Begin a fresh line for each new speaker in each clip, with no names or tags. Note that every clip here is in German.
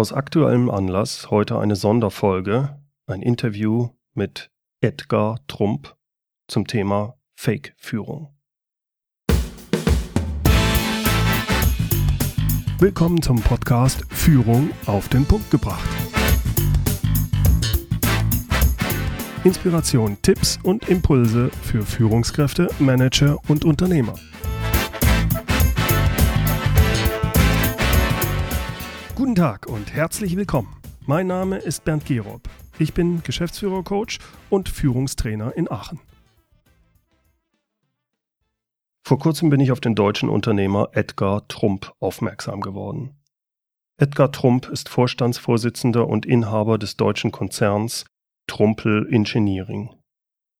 Aus aktuellem Anlass heute eine Sonderfolge, ein Interview mit Edgar Trump zum Thema Fake-Führung. Willkommen zum Podcast Führung auf den Punkt gebracht. Inspiration, Tipps und Impulse für Führungskräfte, Manager und Unternehmer. Guten Tag und herzlich willkommen. Mein Name ist Bernd Gerob. Ich bin Geschäftsführer-Coach und Führungstrainer in Aachen. Vor kurzem bin ich auf den deutschen Unternehmer Edgar Trump aufmerksam geworden. Edgar Trump ist Vorstandsvorsitzender und Inhaber des deutschen Konzerns Trumpel Engineering.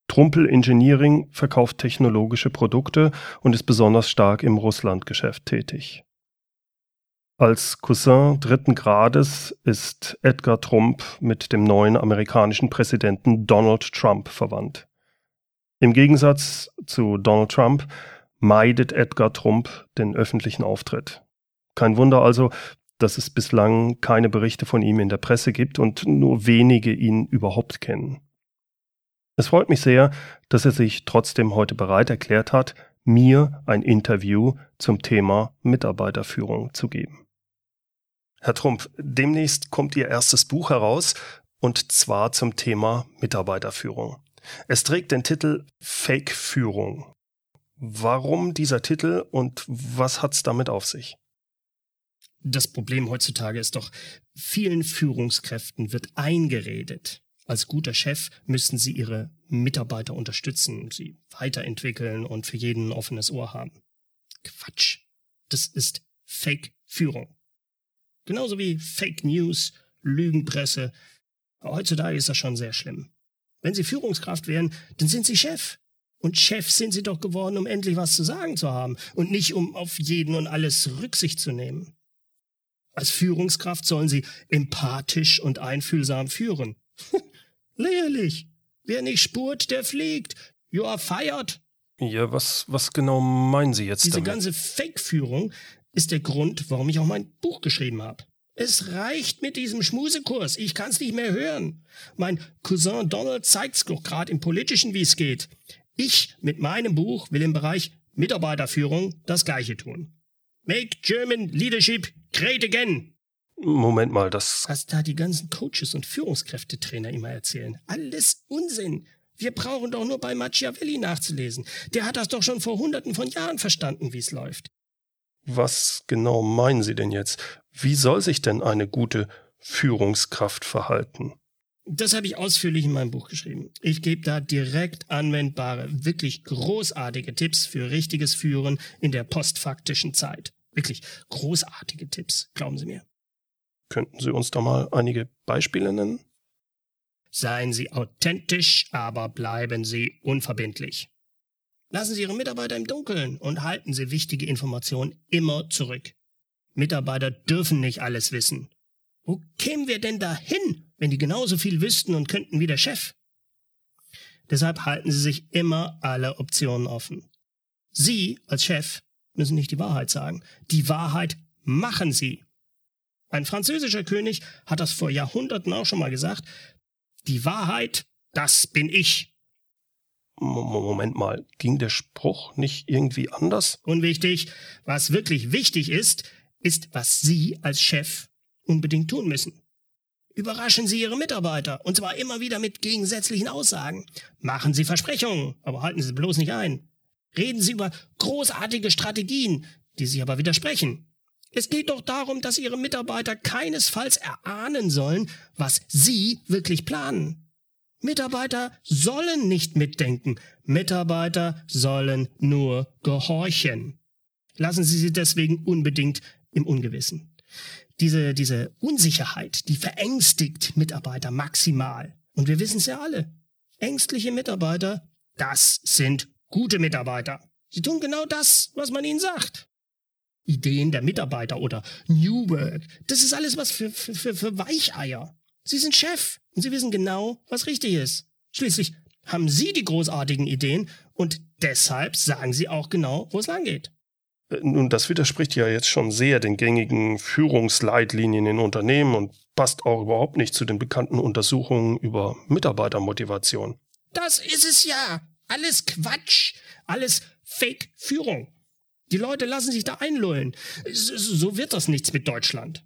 Trumpel Engineering verkauft technologische Produkte und ist besonders stark im Russlandgeschäft tätig. Als Cousin dritten Grades ist Edgar Trump mit dem neuen amerikanischen Präsidenten Donald Trump verwandt. Im Gegensatz zu Donald Trump meidet Edgar Trump den öffentlichen Auftritt. Kein Wunder also, dass es bislang keine Berichte von ihm in der Presse gibt und nur wenige ihn überhaupt kennen. Es freut mich sehr, dass er sich trotzdem heute bereit erklärt hat, mir ein Interview zum Thema Mitarbeiterführung zu geben. Herr Trump, demnächst kommt Ihr erstes Buch heraus und zwar zum Thema Mitarbeiterführung. Es trägt den Titel Fake-Führung. Warum dieser Titel und was hat's damit auf sich?
Das Problem heutzutage ist doch, vielen Führungskräften wird eingeredet. Als guter Chef müssen sie ihre Mitarbeiter unterstützen, sie weiterentwickeln und für jeden ein offenes Ohr haben. Quatsch. Das ist Fake-Führung. Genauso wie Fake News, Lügenpresse. Heutzutage ist das schon sehr schlimm. Wenn Sie Führungskraft wären, dann sind Sie Chef. Und Chef sind Sie doch geworden, um endlich was zu sagen zu haben und nicht um auf jeden und alles Rücksicht zu nehmen. Als Führungskraft sollen Sie empathisch und einfühlsam führen. Lächerlich. Wer nicht spurt, der fliegt. You are fired.
Ja, was, was genau meinen Sie jetzt
Diese
damit?
ganze Fake-Führung ist der Grund, warum ich auch mein Buch geschrieben habe. Es reicht mit diesem Schmusekurs. Ich kann's nicht mehr hören. Mein Cousin Donald zeigt's doch gerade im Politischen, wie es geht. Ich mit meinem Buch will im Bereich Mitarbeiterführung das Gleiche tun. Make German Leadership great again.
Moment mal, das.
Was da die ganzen Coaches und Führungskräftetrainer immer erzählen. Alles Unsinn. Wir brauchen doch nur bei Machiavelli nachzulesen. Der hat das doch schon vor hunderten von Jahren verstanden, wie es läuft.
Was genau meinen Sie denn jetzt? Wie soll sich denn eine gute Führungskraft verhalten?
Das habe ich ausführlich in meinem Buch geschrieben. Ich gebe da direkt anwendbare, wirklich großartige Tipps für richtiges Führen in der postfaktischen Zeit. Wirklich großartige Tipps, glauben Sie mir.
Könnten Sie uns da mal einige Beispiele nennen?
Seien Sie authentisch, aber bleiben Sie unverbindlich. Lassen Sie Ihre Mitarbeiter im Dunkeln und halten Sie wichtige Informationen immer zurück. Mitarbeiter dürfen nicht alles wissen. Wo kämen wir denn dahin, wenn die genauso viel wüssten und könnten wie der Chef? Deshalb halten Sie sich immer alle Optionen offen. Sie als Chef müssen nicht die Wahrheit sagen. Die Wahrheit machen Sie. Ein französischer König hat das vor Jahrhunderten auch schon mal gesagt. Die Wahrheit, das bin ich.
Moment mal, ging der Spruch nicht irgendwie anders?
Unwichtig. Was wirklich wichtig ist, ist, was Sie als Chef unbedingt tun müssen. Überraschen Sie Ihre Mitarbeiter, und zwar immer wieder mit gegensätzlichen Aussagen. Machen Sie Versprechungen, aber halten Sie bloß nicht ein. Reden Sie über großartige Strategien, die sich aber widersprechen. Es geht doch darum, dass Ihre Mitarbeiter keinesfalls erahnen sollen, was Sie wirklich planen. Mitarbeiter sollen nicht mitdenken. Mitarbeiter sollen nur gehorchen. Lassen Sie sie deswegen unbedingt im Ungewissen. Diese, diese Unsicherheit, die verängstigt Mitarbeiter maximal. Und wir wissen es ja alle. Ängstliche Mitarbeiter, das sind gute Mitarbeiter. Sie tun genau das, was man ihnen sagt. Ideen der Mitarbeiter oder New Work, das ist alles was für, für, für Weicheier. Sie sind Chef und Sie wissen genau, was richtig ist. Schließlich haben Sie die großartigen Ideen und deshalb sagen Sie auch genau, wo es lang geht.
Äh, nun, das widerspricht ja jetzt schon sehr den gängigen Führungsleitlinien in Unternehmen und passt auch überhaupt nicht zu den bekannten Untersuchungen über Mitarbeitermotivation.
Das ist es ja. Alles Quatsch. Alles Fake-Führung. Die Leute lassen sich da einlullen. So wird das nichts mit Deutschland.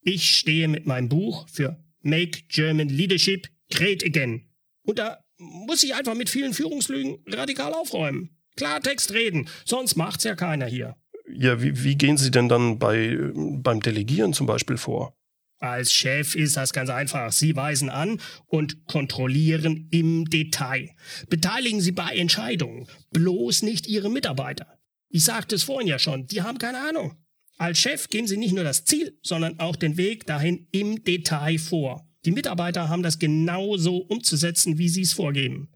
Ich stehe mit meinem Buch für Make German Leadership Great Again. Und da muss ich einfach mit vielen Führungslügen radikal aufräumen. Klartext reden, sonst macht's ja keiner hier.
Ja, wie, wie gehen Sie denn dann bei, beim Delegieren zum Beispiel vor?
Als Chef ist das ganz einfach. Sie weisen an und kontrollieren im Detail. Beteiligen Sie bei Entscheidungen, bloß nicht Ihre Mitarbeiter. Ich sagte es vorhin ja schon, die haben keine Ahnung. Als Chef geben Sie nicht nur das Ziel, sondern auch den Weg dahin im Detail vor. Die Mitarbeiter haben das genauso umzusetzen, wie Sie es vorgeben.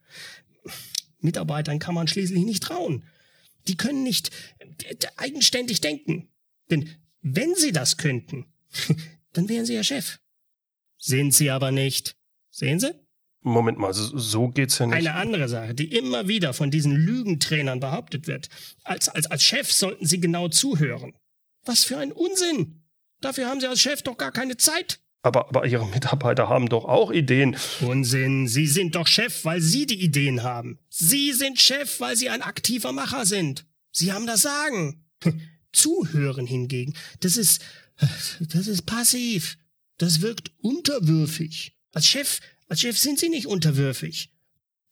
Mitarbeitern kann man schließlich nicht trauen. Die können nicht eigenständig denken. Denn wenn sie das könnten, dann wären sie ja Chef. Sind sie aber nicht. Sehen Sie?
Moment mal, so geht's ja nicht.
Eine andere Sache, die immer wieder von diesen Lügentrainern behauptet wird. Als, als, als Chef sollten Sie genau zuhören. Was für ein Unsinn! Dafür haben Sie als Chef doch gar keine Zeit.
Aber, aber Ihre Mitarbeiter haben doch auch Ideen.
Unsinn, Sie sind doch Chef, weil Sie die Ideen haben. Sie sind Chef, weil Sie ein aktiver Macher sind. Sie haben das Sagen. Zuhören hingegen, das ist, das ist passiv. Das wirkt unterwürfig. Als Chef, als Chef sind Sie nicht unterwürfig.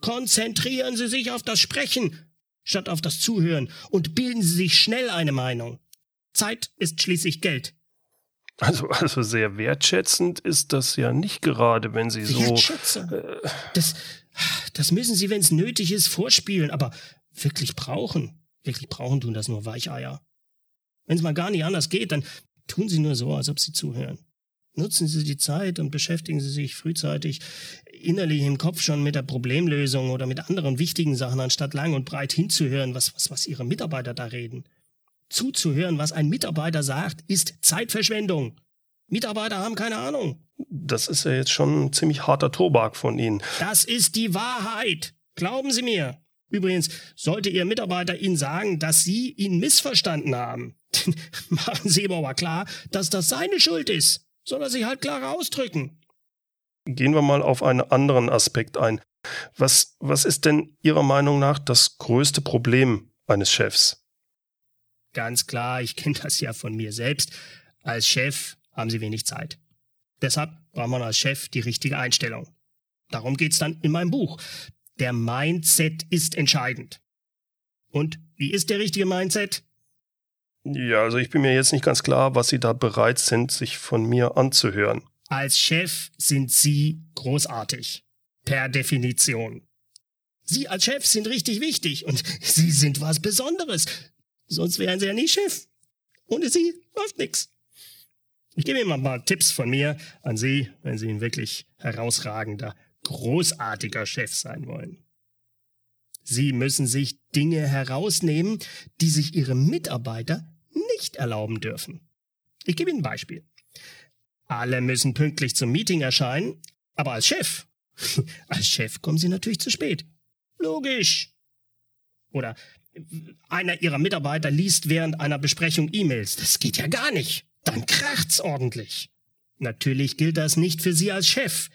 Konzentrieren Sie sich auf das Sprechen statt auf das Zuhören und bilden Sie sich schnell eine Meinung. Zeit ist schließlich Geld.
Also, also sehr wertschätzend ist das ja nicht gerade, wenn Sie so.
Wertschätzung. Äh, das, das müssen Sie, wenn es nötig ist, vorspielen, aber wirklich brauchen. Wirklich brauchen tun das nur Weicheier. Wenn es mal gar nicht anders geht, dann tun Sie nur so, als ob Sie zuhören. Nutzen Sie die Zeit und beschäftigen Sie sich frühzeitig innerlich im Kopf schon mit der Problemlösung oder mit anderen wichtigen Sachen, anstatt lang und breit hinzuhören, was, was, was Ihre Mitarbeiter da reden. Zuzuhören, was ein Mitarbeiter sagt, ist Zeitverschwendung. Mitarbeiter haben keine Ahnung.
Das ist ja jetzt schon ein ziemlich harter Tobak von Ihnen.
Das ist die Wahrheit. Glauben Sie mir. Übrigens, sollte Ihr Mitarbeiter Ihnen sagen, dass Sie ihn missverstanden haben, machen Sie ihm aber klar, dass das seine Schuld ist. Soll er sich halt klarer ausdrücken.
Gehen wir mal auf einen anderen Aspekt ein. Was, was ist denn Ihrer Meinung nach das größte Problem eines Chefs?
Ganz klar, ich kenne das ja von mir selbst. Als Chef haben Sie wenig Zeit. Deshalb braucht man als Chef die richtige Einstellung. Darum geht's dann in meinem Buch. Der Mindset ist entscheidend. Und wie ist der richtige Mindset?
Ja, also ich bin mir jetzt nicht ganz klar, was Sie da bereit sind, sich von mir anzuhören.
Als Chef sind Sie großartig. Per Definition. Sie als Chef sind richtig wichtig und Sie sind was Besonderes. Sonst wären sie ja nie Chef. Ohne sie läuft nichts. Ich gebe Ihnen mal ein paar Tipps von mir an Sie, wenn Sie ein wirklich herausragender, großartiger Chef sein wollen. Sie müssen sich Dinge herausnehmen, die sich Ihre Mitarbeiter nicht erlauben dürfen. Ich gebe Ihnen ein Beispiel. Alle müssen pünktlich zum Meeting erscheinen, aber als Chef, als Chef kommen Sie natürlich zu spät. Logisch. Oder einer ihrer Mitarbeiter liest während einer Besprechung E-Mails. Das geht ja gar nicht. Dann kracht's ordentlich. Natürlich gilt das nicht für Sie als Chef.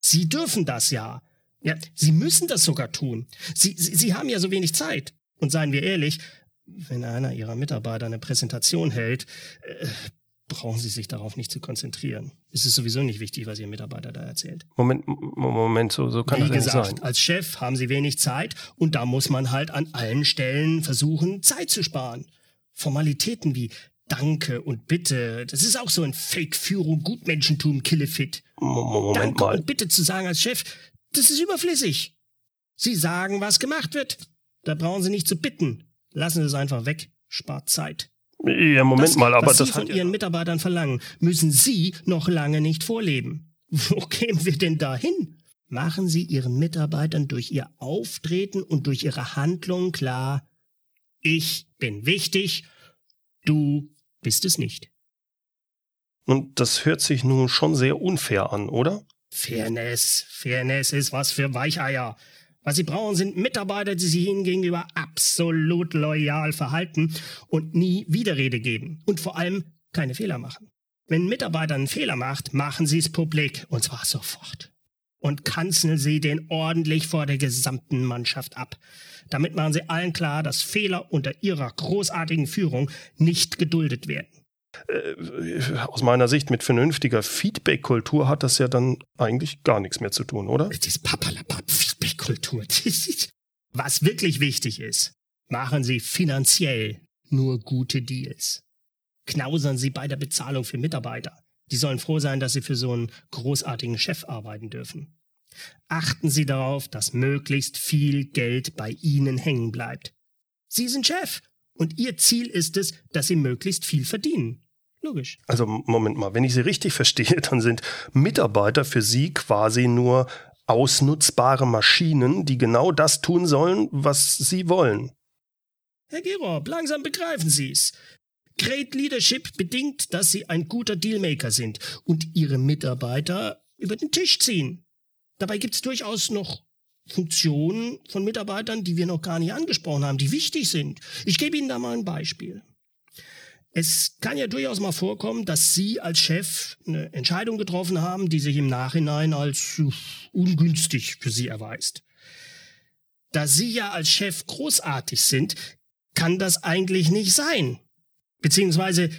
Sie dürfen das ja. Ja, Sie müssen das sogar tun. Sie, Sie, Sie haben ja so wenig Zeit. Und seien wir ehrlich, wenn einer Ihrer Mitarbeiter eine Präsentation hält, äh, brauchen Sie sich darauf nicht zu konzentrieren. Es ist sowieso nicht wichtig, was Ihr Mitarbeiter da erzählt.
Moment, Moment, so, so kann
Wie
das
gesagt,
nicht sein.
als Chef haben Sie wenig Zeit und da muss man halt an allen Stellen versuchen, Zeit zu sparen. Formalitäten wie Danke und Bitte, das ist auch so ein Fake-Führung, Gutmenschentum, Killefit.
Moment
Danke
mal.
und Bitte zu sagen als Chef, das ist überflüssig. Sie sagen, was gemacht wird. Da brauchen Sie nicht zu bitten. Lassen Sie es einfach weg. Spart Zeit.
Ja, Moment
das,
mal, aber
was
das
Sie von
ja,
Ihren Mitarbeitern verlangen, müssen Sie noch lange nicht vorleben. Wo kämen wir denn dahin? Machen Sie Ihren Mitarbeitern durch Ihr Auftreten und durch Ihre Handlungen klar, ich bin wichtig, du bist es nicht.
und das hört sich nun schon sehr unfair an, oder?
Fairness, Fairness ist was für Weicheier. Was Sie brauchen, sind Mitarbeiter, die sich Ihnen gegenüber absolut loyal verhalten und nie Widerrede geben. Und vor allem keine Fehler machen. Wenn ein Mitarbeiter einen Fehler macht, machen Sie es publik. Und zwar sofort. Und kanzeln Sie den ordentlich vor der gesamten Mannschaft ab. Damit machen Sie allen klar, dass Fehler unter Ihrer großartigen Führung nicht geduldet werden.
Äh, aus meiner Sicht mit vernünftiger Feedback-Kultur hat das ja dann eigentlich gar nichts mehr zu tun, oder?
Das ist Papalapap Feedback-Kultur. Was wirklich wichtig ist, machen Sie finanziell nur gute Deals. Knausern Sie bei der Bezahlung für Mitarbeiter. Die sollen froh sein, dass sie für so einen großartigen Chef arbeiten dürfen. Achten Sie darauf, dass möglichst viel Geld bei Ihnen hängen bleibt. Sie sind Chef und Ihr Ziel ist es, dass Sie möglichst viel verdienen. Logisch.
Also Moment mal, wenn ich Sie richtig verstehe, dann sind Mitarbeiter für Sie quasi nur ausnutzbare Maschinen, die genau das tun sollen, was Sie wollen.
Herr Gerob, langsam begreifen Sie es. Great Leadership bedingt, dass Sie ein guter Dealmaker sind und Ihre Mitarbeiter über den Tisch ziehen. Dabei gibt es durchaus noch Funktionen von Mitarbeitern, die wir noch gar nicht angesprochen haben, die wichtig sind. Ich gebe Ihnen da mal ein Beispiel. Es kann ja durchaus mal vorkommen, dass Sie als Chef eine Entscheidung getroffen haben, die sich im Nachhinein als ungünstig für Sie erweist. Da Sie ja als Chef großartig sind, kann das eigentlich nicht sein. Beziehungsweise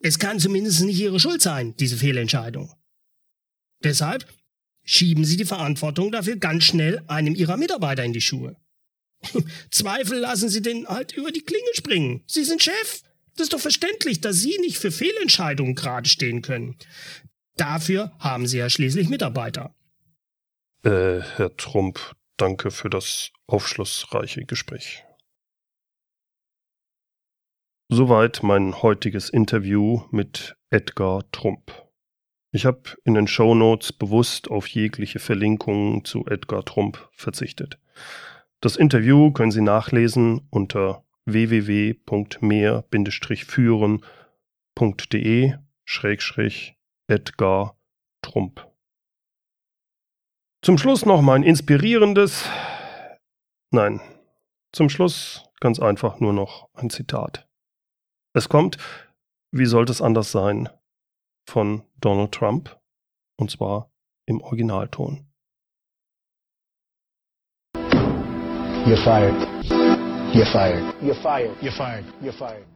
es kann zumindest nicht Ihre Schuld sein, diese Fehlentscheidung. Deshalb schieben Sie die Verantwortung dafür ganz schnell einem Ihrer Mitarbeiter in die Schuhe. Zweifel lassen Sie den halt über die Klinge springen. Sie sind Chef. Das ist doch verständlich, dass Sie nicht für Fehlentscheidungen gerade stehen können. Dafür haben Sie ja schließlich Mitarbeiter.
Äh, Herr Trump, danke für das aufschlussreiche Gespräch. Soweit mein heutiges Interview mit Edgar Trump. Ich habe in den Show Notes bewusst auf jegliche Verlinkungen zu Edgar Trump verzichtet. Das Interview können Sie nachlesen unter www.mehr-führen.de Edgar Trump. Zum Schluss noch mein inspirierendes, nein, zum Schluss ganz einfach nur noch ein Zitat. Es kommt, wie sollte es anders sein, von Donald Trump, und zwar im Originalton.
You're fired. You're fired. You're fired. You're fired. You're fired.